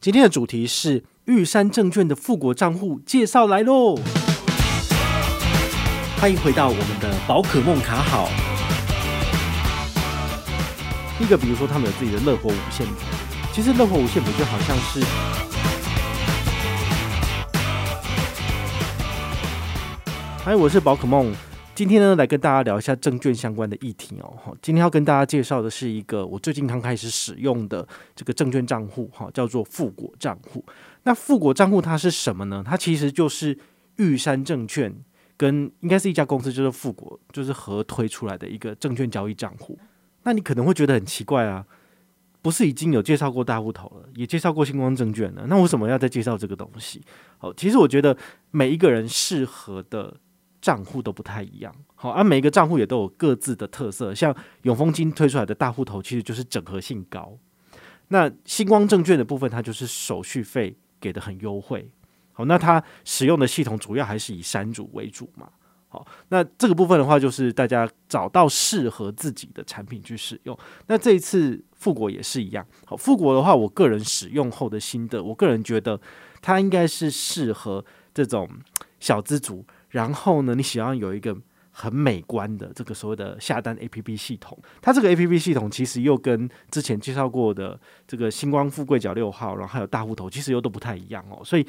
今天的主题是玉山证券的富国账户介绍来喽！欢迎回到我们的宝可梦卡好。一个，比如说他们有自己的乐活五线谱，其实乐活五线谱就好像是，嗨，我是宝可梦。今天呢，来跟大家聊一下证券相关的议题哦。哈今天要跟大家介绍的是一个我最近刚开始使用的这个证券账户，哈，叫做富国账户。那富国账户它是什么呢？它其实就是玉山证券跟应该是一家公司，就是富国，就是合推出来的一个证券交易账户。那你可能会觉得很奇怪啊，不是已经有介绍过大户头了，也介绍过星光证券了，那为什么要再介绍这个东西？好，其实我觉得每一个人适合的。账户都不太一样，好，而、啊、每一个账户也都有各自的特色。像永丰金推出来的大户头，其实就是整合性高。那星光证券的部分，它就是手续费给的很优惠。好，那它使用的系统主要还是以山主为主嘛。好，那这个部分的话，就是大家找到适合自己的产品去使用。那这一次富国也是一样。好，富国的话，我个人使用后的心得，我个人觉得它应该是适合这种小资族。然后呢，你想要有一个很美观的这个所谓的下单 APP 系统，它这个 APP 系统其实又跟之前介绍过的这个星光富贵角六号，然后还有大户头，其实又都不太一样哦。所以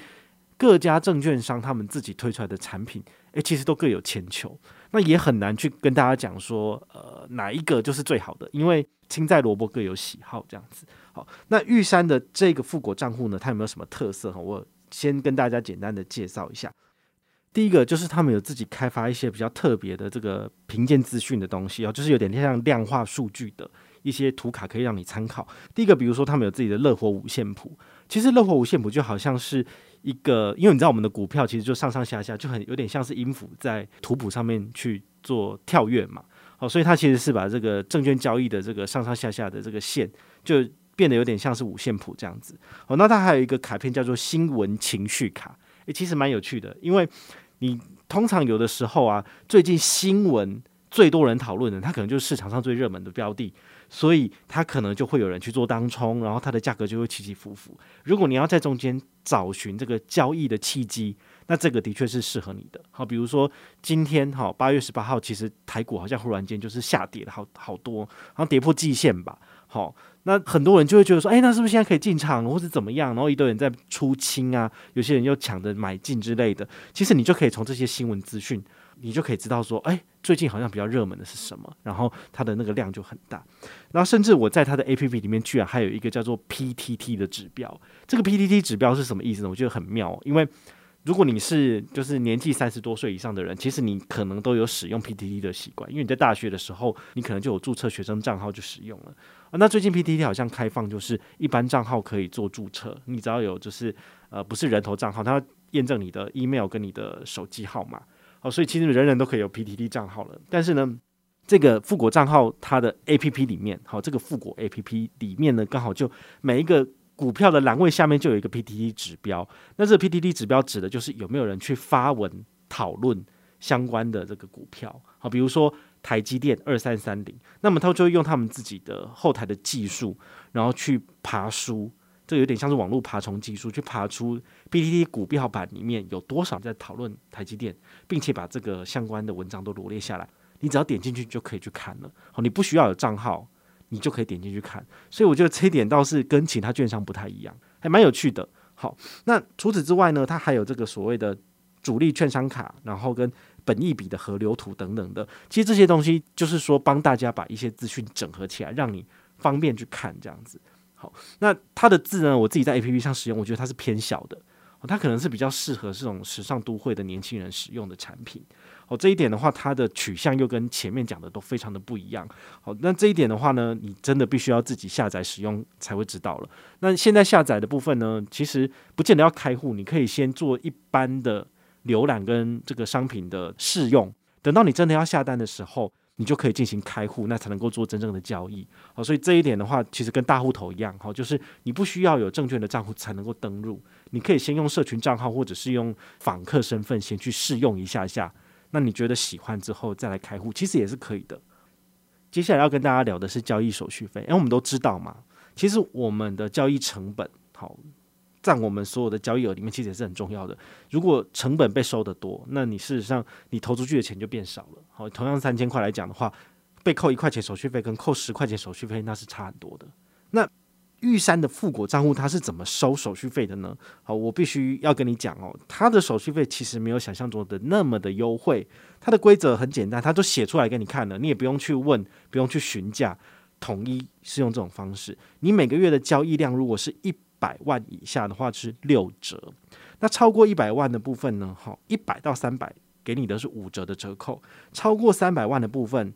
各家证券商他们自己推出来的产品，诶，其实都各有千秋，那也很难去跟大家讲说，呃，哪一个就是最好的，因为青菜萝卜各有喜好这样子。好，那玉山的这个富国账户呢，它有没有什么特色？哈，我先跟大家简单的介绍一下。第一个就是他们有自己开发一些比较特别的这个评鉴资讯的东西哦，就是有点像量化数据的一些图卡可以让你参考。第一个，比如说他们有自己的乐活五线谱，其实乐活五线谱就好像是一个，因为你知道我们的股票其实就上上下下就很有点像是音符在图谱上面去做跳跃嘛，好，所以它其实是把这个证券交易的这个上上下下的这个线就变得有点像是五线谱这样子。哦，那它还有一个卡片叫做新闻情绪卡。欸、其实蛮有趣的，因为你通常有的时候啊，最近新闻最多人讨论的，它可能就是市场上最热门的标的，所以它可能就会有人去做当冲，然后它的价格就会起起伏伏。如果你要在中间找寻这个交易的契机，那这个的确是适合你的。好，比如说今天哈八月十八号，其实台股好像忽然间就是下跌了好好多，然后跌破季线吧。好。那很多人就会觉得说，哎，那是不是现在可以进场，或者怎么样？然后一堆人在出清啊，有些人又抢着买进之类的。其实你就可以从这些新闻资讯，你就可以知道说，哎，最近好像比较热门的是什么，然后它的那个量就很大。然后甚至我在它的 APP 里面居然还有一个叫做 PTT 的指标。这个 PTT 指标是什么意思呢？我觉得很妙，因为如果你是就是年纪三十多岁以上的人，其实你可能都有使用 PTT 的习惯，因为你在大学的时候，你可能就有注册学生账号就使用了。啊，那最近 PTT 好像开放，就是一般账号可以做注册，你只要有就是呃不是人头账号，它要验证你的 email 跟你的手机号码，好，所以其实人人都可以有 PTT 账号了。但是呢，这个富国账号它的 APP 里面，好，这个富国 APP 里面呢，刚好就每一个股票的栏位下面就有一个 PTT 指标，那这个 PTT 指标指的就是有没有人去发文讨论相关的这个股票，好，比如说。台积电二三三零，那么他就会用他们自己的后台的技术，然后去爬书，这有点像是网络爬虫技术，去爬出 PTT 股票版里面有多少在讨论台积电，并且把这个相关的文章都罗列下来。你只要点进去就可以去看了。好，你不需要有账号，你就可以点进去看。所以我觉得这一点倒是跟其他券商不太一样，还蛮有趣的。好，那除此之外呢，它还有这个所谓的主力券商卡，然后跟本益比的河流图等等的，其实这些东西就是说帮大家把一些资讯整合起来，让你方便去看这样子。好，那它的字呢，我自己在 APP 上使用，我觉得它是偏小的，它可能是比较适合这种时尚都会的年轻人使用的产品。好，这一点的话，它的取向又跟前面讲的都非常的不一样。好，那这一点的话呢，你真的必须要自己下载使用才会知道了。那现在下载的部分呢，其实不见得要开户，你可以先做一般的。浏览跟这个商品的试用，等到你真的要下单的时候，你就可以进行开户，那才能够做真正的交易。好，所以这一点的话，其实跟大户头一样，好，就是你不需要有证券的账户才能够登入，你可以先用社群账号或者是用访客身份先去试用一下下，那你觉得喜欢之后再来开户，其实也是可以的。接下来要跟大家聊的是交易手续费，因为我们都知道嘛，其实我们的交易成本好。占我们所有的交易额里面，其实也是很重要的。如果成本被收得多，那你事实上你投出去的钱就变少了。好，同样三千块来讲的话，被扣一块钱手续费跟扣十块钱手续费那是差很多的。那玉山的富国账户它是怎么收手续费的呢？好，我必须要跟你讲哦，它的手续费其实没有想象中的那么的优惠。它的规则很简单，它都写出来给你看了，你也不用去问，不用去询价，统一是用这种方式。你每个月的交易量如果是一百万以下的话是六折，那超过一百万的部分呢？好，一百到三百给你的是五折的折扣，超过三百万的部分，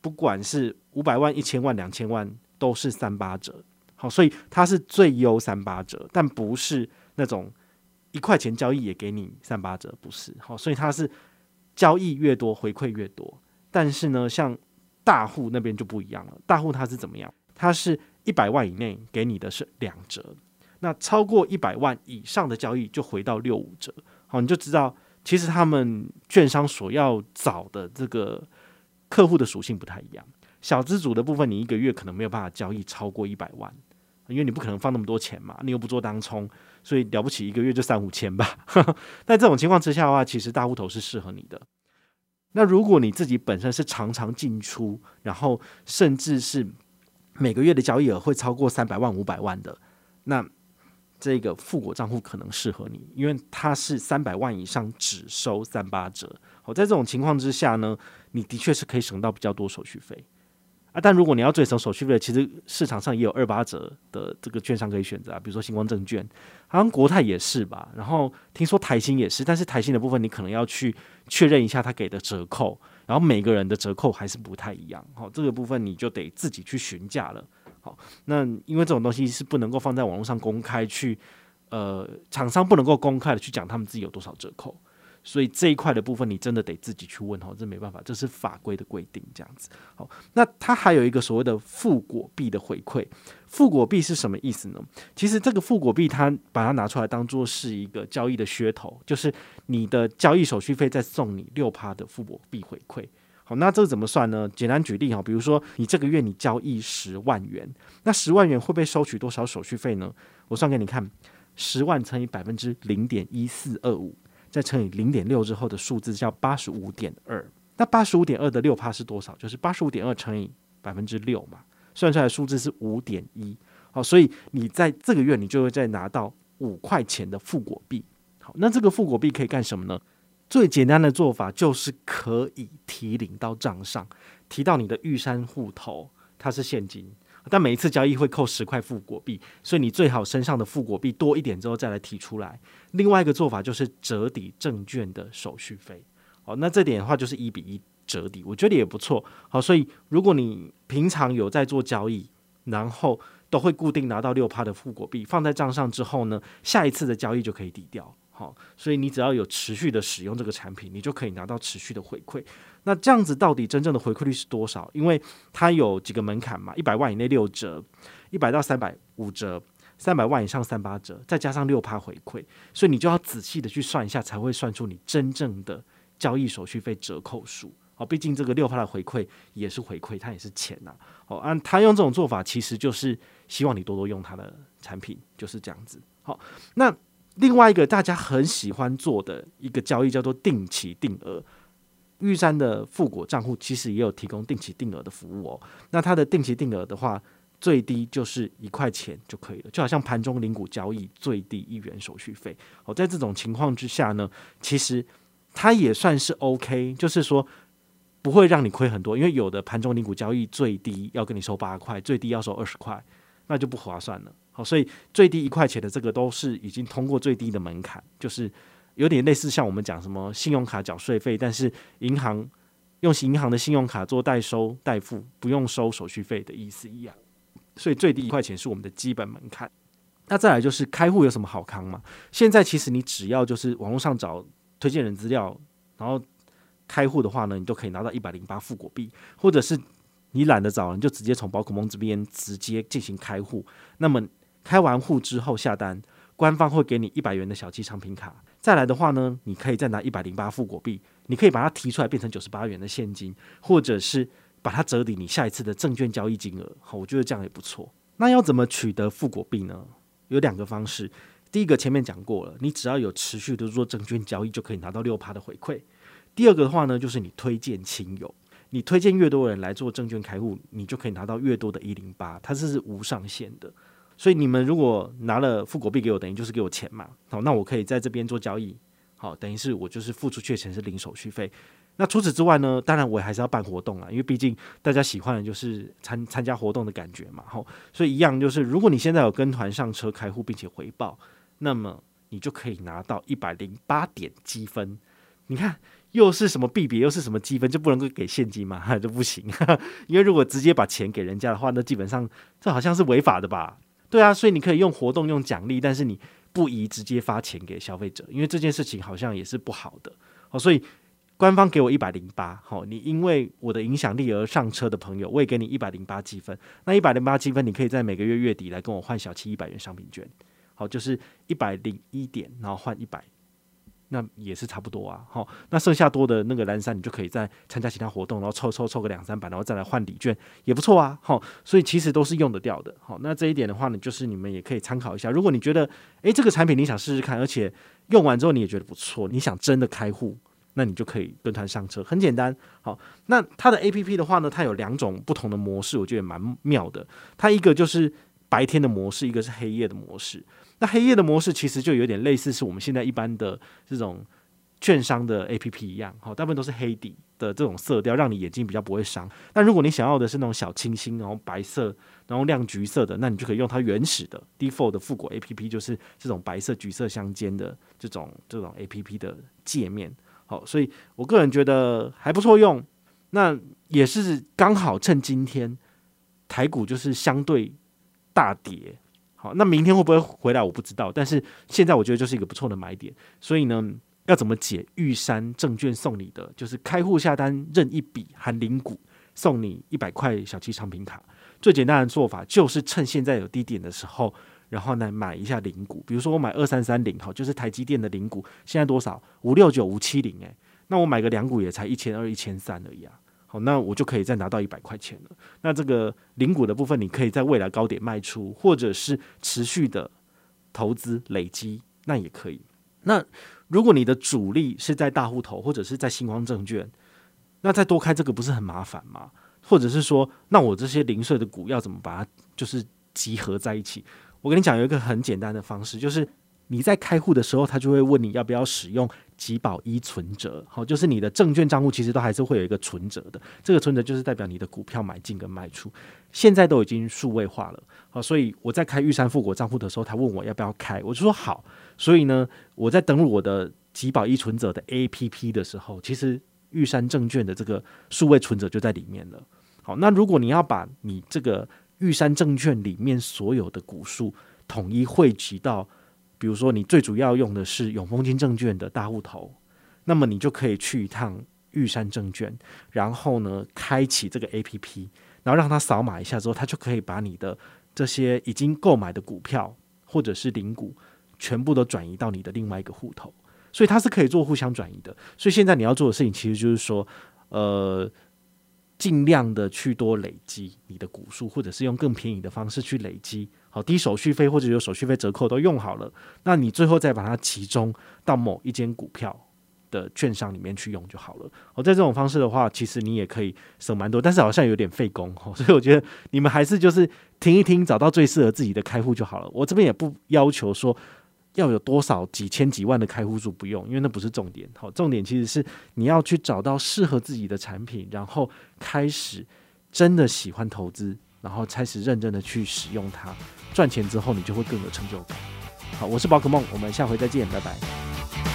不管是五百万、一千万、两千万，都是三八折。好，所以它是最优三八折，但不是那种一块钱交易也给你三八折，不是。好，所以它是交易越多回馈越多。但是呢，像大户那边就不一样了，大户它是怎么样？它是一百万以内给你的是两折，那超过一百万以上的交易就回到六五折。好，你就知道其实他们券商所要找的这个客户的属性不太一样。小资族的部分，你一个月可能没有办法交易超过一百万。因为你不可能放那么多钱嘛，你又不做当冲，所以了不起一个月就三五千吧。在这种情况之下的话，其实大户头是适合你的。那如果你自己本身是常常进出，然后甚至是每个月的交易额会超过三百万、五百万的，那这个富国账户可能适合你，因为它是三百万以上只收三八折。好，在这种情况之下呢，你的确是可以省到比较多手续费。啊，但如果你要最省手续费，其实市场上也有二八折的这个券商可以选择啊，比如说星光证券，好像国泰也是吧。然后听说台新也是，但是台新的部分你可能要去确认一下他给的折扣，然后每个人的折扣还是不太一样。好，这个部分你就得自己去询价了。那因为这种东西是不能够放在网络上公开去，呃，厂商不能够公开的去讲他们自己有多少折扣。所以这一块的部分，你真的得自己去问哦，这没办法，这是法规的规定，这样子。好，那它还有一个所谓的富果币的回馈，富果币是什么意思呢？其实这个富果币，它把它拿出来当做是一个交易的噱头，就是你的交易手续费再送你六趴的富果币回馈。好，那这个怎么算呢？简单举例哈，比如说你这个月你交易十万元，那十万元会被收取多少手续费呢？我算给你看，十万乘以百分之零点一四二五。再乘以零点六之后的数字叫八十五点二，那八十五点二的六趴是多少？就是八十五点二乘以百分之六嘛，算出来数字是五点一。好，所以你在这个月你就会再拿到五块钱的富果币。好，那这个富果币可以干什么呢？最简单的做法就是可以提领到账上，提到你的玉山户头，它是现金。但每一次交易会扣十块富果币，所以你最好身上的富果币多一点之后再来提出来。另外一个做法就是折抵证券的手续费。好，那这点的话就是一比一折抵，我觉得也不错。好，所以如果你平常有在做交易，然后都会固定拿到六趴的富果币放在账上之后呢，下一次的交易就可以抵掉。好，所以你只要有持续的使用这个产品，你就可以拿到持续的回馈。那这样子到底真正的回馈率是多少？因为它有几个门槛嘛，一百万以内六折，一百到三百五折，三百万以上三八折，再加上六趴回馈，所以你就要仔细的去算一下，才会算出你真正的交易手续费折扣数。好，毕竟这个六趴的回馈也是回馈，它也是钱呐。好，按他用这种做法，其实就是希望你多多用他的产品，就是这样子。好，那另外一个大家很喜欢做的一个交易叫做定期定额。玉山的富国账户其实也有提供定期定额的服务哦。那它的定期定额的话，最低就是一块钱就可以了，就好像盘中零股交易最低一元手续费。哦，在这种情况之下呢，其实它也算是 OK，就是说不会让你亏很多，因为有的盘中零股交易最低要跟你收八块，最低要收二十块，那就不划算了。好，所以最低一块钱的这个都是已经通过最低的门槛，就是。有点类似像我们讲什么信用卡缴税费，但是银行用银行的信用卡做代收代付，不用收手续费的意思一样。所以最低一块钱是我们的基本门槛。那再来就是开户有什么好康吗？现在其实你只要就是网络上找推荐人资料，然后开户的话呢，你都可以拿到一百零八富果币，或者是你懒得找，你就直接从宝可梦这边直接进行开户。那么开完户之后下单，官方会给你一百元的小鸡商品卡。再来的话呢，你可以再拿一百零八富果币，你可以把它提出来变成九十八元的现金，或者是把它折抵你下一次的证券交易金额。好，我觉得这样也不错。那要怎么取得富果币呢？有两个方式。第一个前面讲过了，你只要有持续的做证券交易，就可以拿到六趴的回馈。第二个的话呢，就是你推荐亲友，你推荐越多人来做证券开户，你就可以拿到越多的一零八，它是无上限的。所以你们如果拿了富国币给我，等于就是给我钱嘛。好，那我可以在这边做交易，好，等于是我就是付出去的钱是零手续费。那除此之外呢，当然我还是要办活动啊，因为毕竟大家喜欢的就是参参加活动的感觉嘛。好，所以一样就是，如果你现在有跟团上车开户并且回报，那么你就可以拿到一百零八点积分。你看，又是什么币别，又是什么积分，就不能够给现金吗？就不行，因为如果直接把钱给人家的话，那基本上这好像是违法的吧？对啊，所以你可以用活动用奖励，但是你不宜直接发钱给消费者，因为这件事情好像也是不好的。好，所以。官方给我一百零八，好，你因为我的影响力而上车的朋友，我也给你一百零八积分。那一百零八积分，你可以在每个月月底来跟我换小七一百元商品券，好，就是一百零一点，然后换一百，那也是差不多啊。好，那剩下多的那个蓝山，你就可以再参加其他活动，然后凑凑凑个两三百，然后再来换礼券，也不错啊。好，所以其实都是用得掉的。好，那这一点的话呢，就是你们也可以参考一下。如果你觉得，诶，这个产品你想试试看，而且用完之后你也觉得不错，你想真的开户。那你就可以跟团上车，很简单。好，那它的 APP 的话呢，它有两种不同的模式，我觉得蛮妙的。它一个就是白天的模式，一个是黑夜的模式。那黑夜的模式其实就有点类似是我们现在一般的这种券商的 APP 一样，好，大部分都是黑底的这种色调，让你眼睛比较不会伤。但如果你想要的是那种小清新，然后白色，然后亮橘色的，那你就可以用它原始的 Default 的复古 APP，就是这种白色橘色相间的这种这种 APP 的界面。好，所以我个人觉得还不错用，那也是刚好趁今天台股就是相对大跌，好，那明天会不会回来我不知道，但是现在我觉得就是一个不错的买点，所以呢，要怎么解玉山证券送你的，就是开户下单任一笔含零股送你一百块小七商品卡，最简单的做法就是趁现在有低点的时候。然后呢，买一下零股，比如说我买二三三零，好，就是台积电的零股，现在多少？五六九五七零，哎，那我买个两股也才一千二、一千三而已啊，好，那我就可以再拿到一百块钱了。那这个零股的部分，你可以在未来高点卖出，或者是持续的投资累积，那也可以。那如果你的主力是在大户头，或者是在星光证券，那再多开这个不是很麻烦吗？或者是说，那我这些零碎的股要怎么把它就是集合在一起？我跟你讲，有一个很简单的方式，就是你在开户的时候，他就会问你要不要使用集保一存折。好，就是你的证券账户其实都还是会有一个存折的，这个存折就是代表你的股票买进跟卖出，现在都已经数位化了。好，所以我在开玉山富国账户的时候，他问我要不要开，我就说好。所以呢，我在登录我的集保一存折的 APP 的时候，其实玉山证券的这个数位存折就在里面了。好，那如果你要把你这个玉山证券里面所有的股数统一汇集到，比如说你最主要用的是永丰金证券的大户头，那么你就可以去一趟玉山证券，然后呢，开启这个 APP，然后让它扫码一下之后，它就可以把你的这些已经购买的股票或者是零股全部都转移到你的另外一个户头，所以它是可以做互相转移的。所以现在你要做的事情其实就是说，呃。尽量的去多累积你的股数，或者是用更便宜的方式去累积，好，低手续费或者有手续费折扣都用好了，那你最后再把它集中到某一间股票的券商里面去用就好了。好，在这种方式的话，其实你也可以省蛮多，但是好像有点费工，所以我觉得你们还是就是听一听，找到最适合自己的开户就好了。我这边也不要求说。要有多少几千几万的开户数不用，因为那不是重点。好，重点其实是你要去找到适合自己的产品，然后开始真的喜欢投资，然后开始认真的去使用它，赚钱之后你就会更有成就感。好，我是宝可梦，我们下回再见，拜拜。